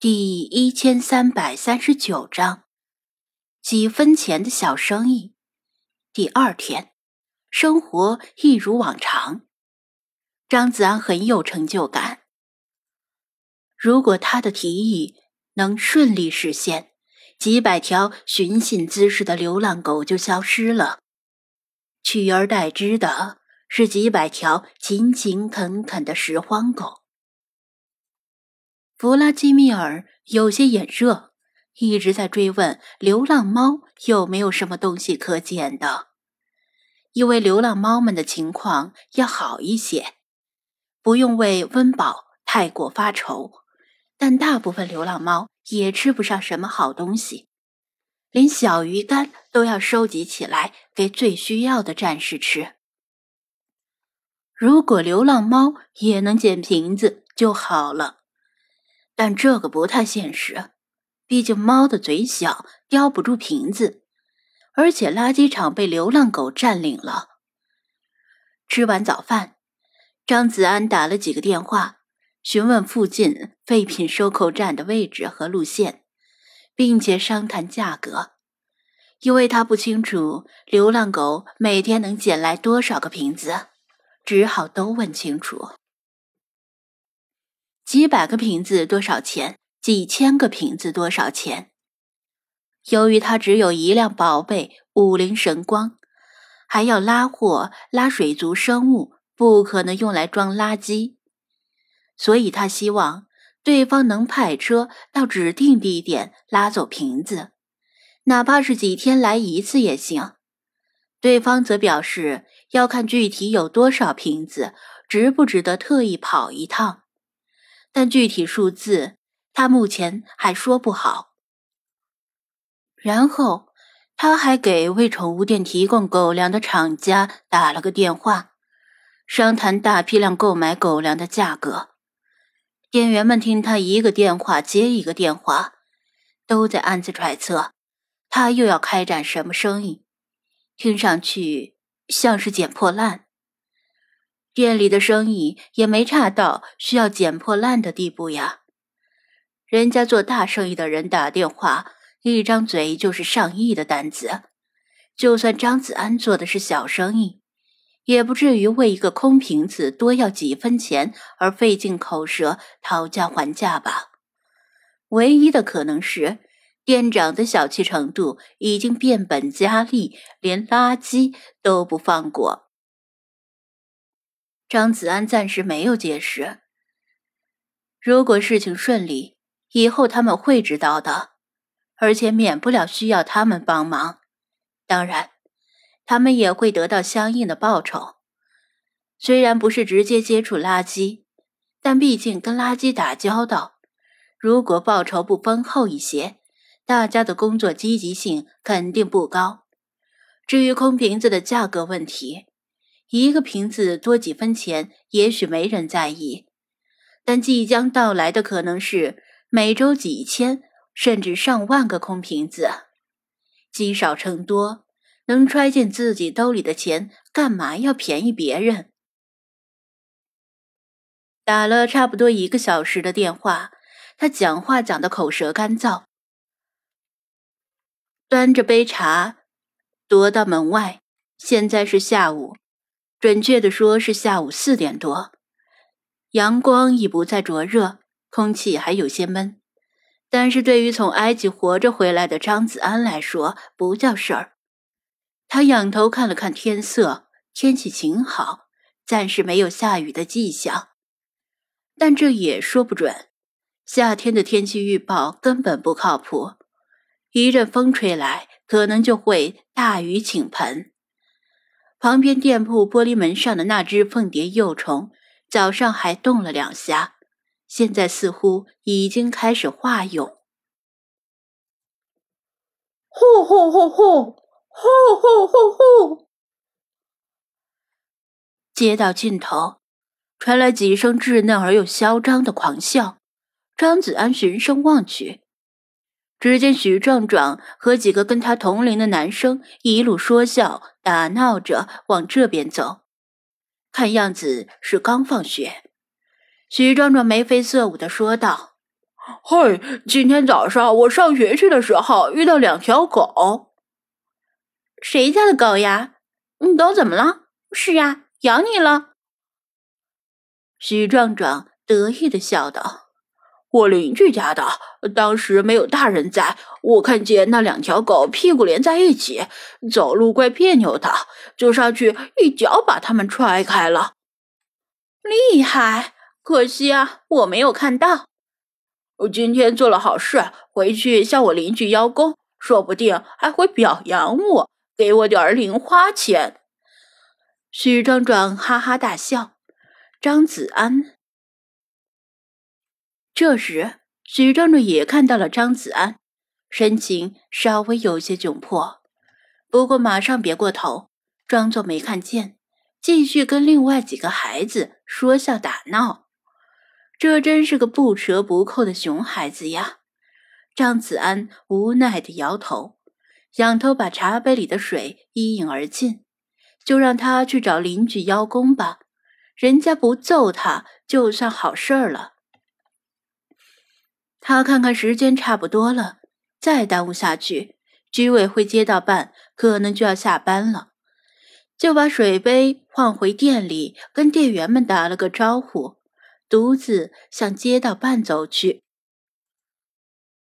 第一千三百三十九章，几分钱的小生意。第二天，生活一如往常。张子安很有成就感。如果他的提议能顺利实现，几百条寻衅滋事的流浪狗就消失了，取而代之的是几百条勤勤恳恳的拾荒狗。弗拉基米尔有些眼热，一直在追问流浪猫有没有什么东西可捡的，因为流浪猫们的情况要好一些，不用为温饱太过发愁。但大部分流浪猫也吃不上什么好东西，连小鱼干都要收集起来给最需要的战士吃。如果流浪猫也能捡瓶子就好了。但这个不太现实，毕竟猫的嘴小，叼不住瓶子，而且垃圾场被流浪狗占领了。吃完早饭，张子安打了几个电话，询问附近废品收购站的位置和路线，并且商谈价格，因为他不清楚流浪狗每天能捡来多少个瓶子，只好都问清楚。几百个瓶子多少钱？几千个瓶子多少钱？由于他只有一辆宝贝五菱神光，还要拉货拉水族生物，不可能用来装垃圾，所以他希望对方能派车到指定地点拉走瓶子，哪怕是几天来一次也行。对方则表示要看具体有多少瓶子，值不值得特意跑一趟。但具体数字，他目前还说不好。然后，他还给为宠物店提供狗粮的厂家打了个电话，商谈大批量购买狗粮的价格。店员们听他一个电话接一个电话，都在暗自揣测，他又要开展什么生意，听上去像是捡破烂。店里的生意也没差到需要捡破烂的地步呀。人家做大生意的人打电话，一张嘴就是上亿的单子。就算张子安做的是小生意，也不至于为一个空瓶子多要几分钱而费尽口舌讨价还价吧。唯一的可能是，店长的小气程度已经变本加厉，连垃圾都不放过。张子安暂时没有解释。如果事情顺利，以后他们会知道的，而且免不了需要他们帮忙。当然，他们也会得到相应的报酬。虽然不是直接接触垃圾，但毕竟跟垃圾打交道，如果报酬不丰厚一些，大家的工作积极性肯定不高。至于空瓶子的价格问题，一个瓶子多几分钱，也许没人在意，但即将到来的可能是每周几千甚至上万个空瓶子，积少成多，能揣进自己兜里的钱，干嘛要便宜别人？打了差不多一个小时的电话，他讲话讲的口舌干燥，端着杯茶踱到门外。现在是下午。准确的说是下午四点多，阳光已不再灼热，空气还有些闷。但是对于从埃及活着回来的张子安来说，不叫事儿。他仰头看了看天色，天气晴好，暂时没有下雨的迹象。但这也说不准，夏天的天气预报根本不靠谱，一阵风吹来，可能就会大雨倾盆。旁边店铺玻璃门上的那只凤蝶幼虫，早上还动了两下，现在似乎已经开始化蛹。呼呼呼呼，呼呼呼呼。街道尽头传来几声稚嫩而又嚣张的狂笑。张子安循声望去。只见许壮壮和几个跟他同龄的男生一路说笑打闹着往这边走，看样子是刚放学。许壮壮眉飞色舞的说道：“嘿，今天早上我上学去的时候遇到两条狗。谁家的狗呀？你狗怎么了？是呀，咬你了。许壮壮得意的笑道：“我邻居家的，当时没有大人在，我看见那两条狗屁股连在一起，走路怪别扭的，就上去一脚把它们踹开了。厉害！可惜啊，我没有看到。我今天做了好事，回去向我邻居邀功，说不定还会表扬我。”给我点儿零花钱。许壮壮哈哈大笑。张子安这时，许壮壮也看到了张子安，神情稍微有些窘迫，不过马上别过头，装作没看见，继续跟另外几个孩子说笑打闹。这真是个不折不扣的熊孩子呀！张子安无奈的摇头。仰头把茶杯里的水一饮而尽，就让他去找邻居邀功吧，人家不揍他就算好事儿了。他看看时间差不多了，再耽误下去，居委会街道办可能就要下班了，就把水杯放回店里，跟店员们打了个招呼，独自向街道办走去。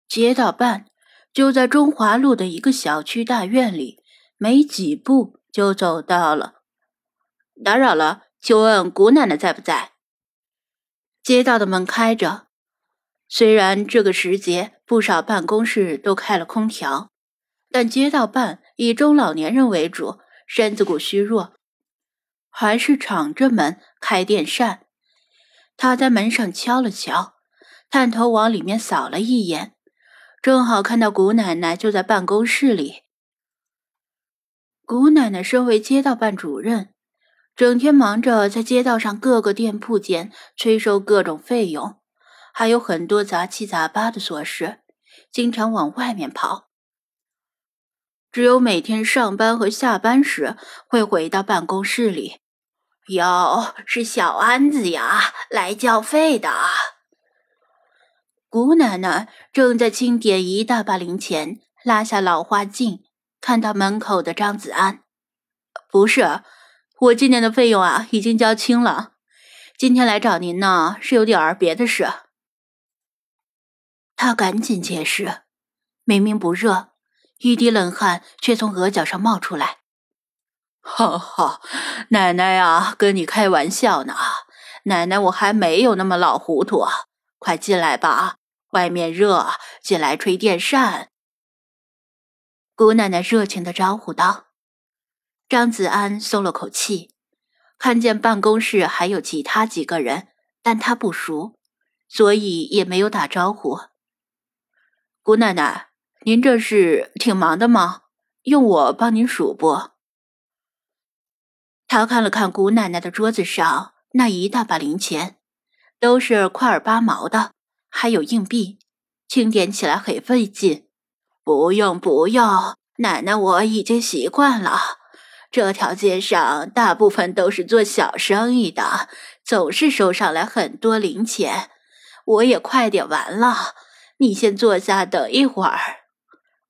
街道办。就在中华路的一个小区大院里，没几步就走到了。打扰了，请问谷奶奶在不在？街道的门开着，虽然这个时节不少办公室都开了空调，但街道办以中老年人为主，身子骨虚弱，还是敞着门开电扇。他在门上敲了敲，探头往里面扫了一眼。正好看到谷奶奶就在办公室里。谷奶奶身为街道办主任，整天忙着在街道上各个店铺间催收各种费用，还有很多杂七杂八的琐事，经常往外面跑。只有每天上班和下班时会回到办公室里。哟，是小安子呀，来交费的。姑奶奶正在清点一大把零钱，拉下老花镜，看到门口的张子安。不是，我今年的费用啊，已经交清了。今天来找您呢，是有点儿别的事。他赶紧解释，明明不热，一滴冷汗却从额角上冒出来。哈哈，奶奶啊，跟你开玩笑呢。奶奶，我还没有那么老糊涂。快进来吧。外面热，进来吹电扇。姑奶奶热情的招呼道。张子安松了口气，看见办公室还有其他几个人，但他不熟，所以也没有打招呼。姑奶奶，您这是挺忙的吗？用我帮您数不？他看了看姑奶奶的桌子上那一大把零钱，都是块儿八毛的。还有硬币，清点起来很费劲。不用不用，奶奶我已经习惯了。这条街上大部分都是做小生意的，总是收上来很多零钱。我也快点完了，你先坐下等一会儿。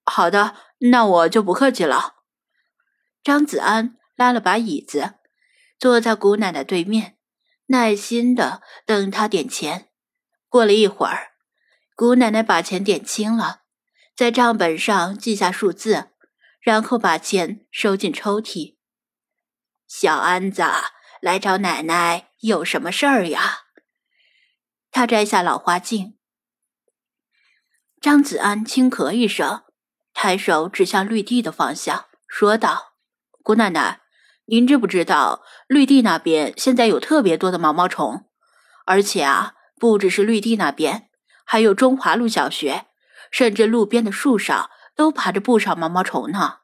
好的，那我就不客气了。张子安拉了把椅子，坐在姑奶奶对面，耐心的等她点钱。过了一会儿，姑奶奶把钱点清了，在账本上记下数字，然后把钱收进抽屉。小安子来找奶奶有什么事儿呀？他摘下老花镜。张子安轻咳一声，抬手指向绿地的方向，说道：“姑奶奶，您知不知道绿地那边现在有特别多的毛毛虫，而且啊。”不只是绿地那边，还有中华路小学，甚至路边的树上都爬着不少毛毛虫呢。